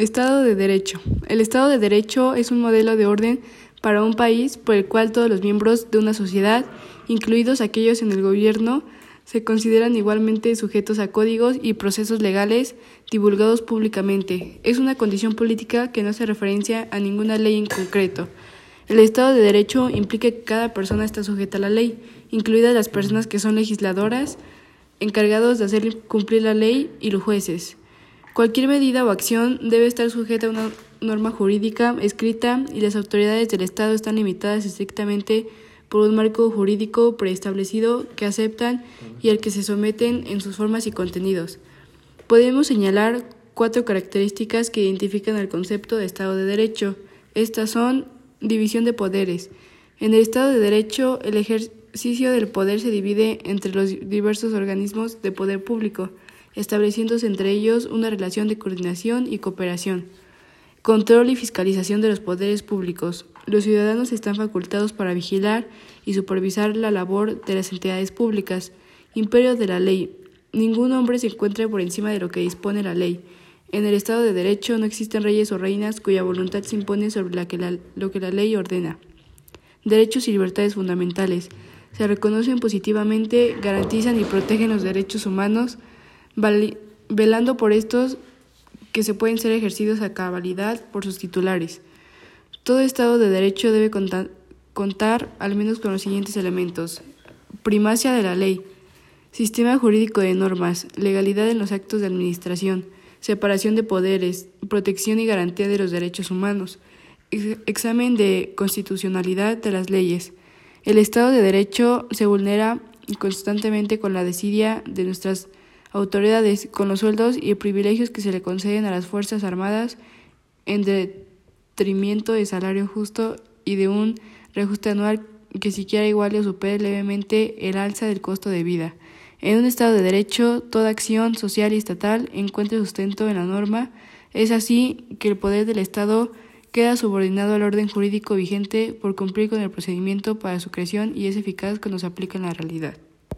Estado de Derecho. El Estado de Derecho es un modelo de orden para un país por el cual todos los miembros de una sociedad, incluidos aquellos en el gobierno, se consideran igualmente sujetos a códigos y procesos legales divulgados públicamente. Es una condición política que no hace referencia a ninguna ley en concreto. El Estado de Derecho implica que cada persona está sujeta a la ley, incluidas las personas que son legisladoras, encargados de hacer cumplir la ley y los jueces. Cualquier medida o acción debe estar sujeta a una norma jurídica escrita y las autoridades del Estado están limitadas estrictamente por un marco jurídico preestablecido que aceptan y al que se someten en sus formas y contenidos. Podemos señalar cuatro características que identifican el concepto de Estado de Derecho. Estas son división de poderes. En el Estado de Derecho, el ejercicio del poder se divide entre los diversos organismos de poder público estableciéndose entre ellos una relación de coordinación y cooperación. Control y fiscalización de los poderes públicos. Los ciudadanos están facultados para vigilar y supervisar la labor de las entidades públicas. Imperio de la ley. Ningún hombre se encuentra por encima de lo que dispone la ley. En el Estado de Derecho no existen reyes o reinas cuya voluntad se impone sobre la que lo que la ley ordena. Derechos y libertades fundamentales. Se reconocen positivamente, garantizan y protegen los derechos humanos, velando por estos que se pueden ser ejercidos a cabalidad por sus titulares. Todo Estado de Derecho debe contar, al menos con los siguientes elementos. Primacia de la ley, sistema jurídico de normas, legalidad en los actos de administración, separación de poderes, protección y garantía de los derechos humanos, examen de constitucionalidad de las leyes. El Estado de Derecho se vulnera constantemente con la desidia de nuestras autoridades con los sueldos y privilegios que se le conceden a las Fuerzas Armadas en detrimento de salario justo y de un reajuste anual que siquiera iguale o supere levemente el alza del costo de vida. En un Estado de Derecho, toda acción social y estatal encuentra sustento en la norma. Es así que el poder del Estado queda subordinado al orden jurídico vigente por cumplir con el procedimiento para su creación y es eficaz cuando se aplica en la realidad.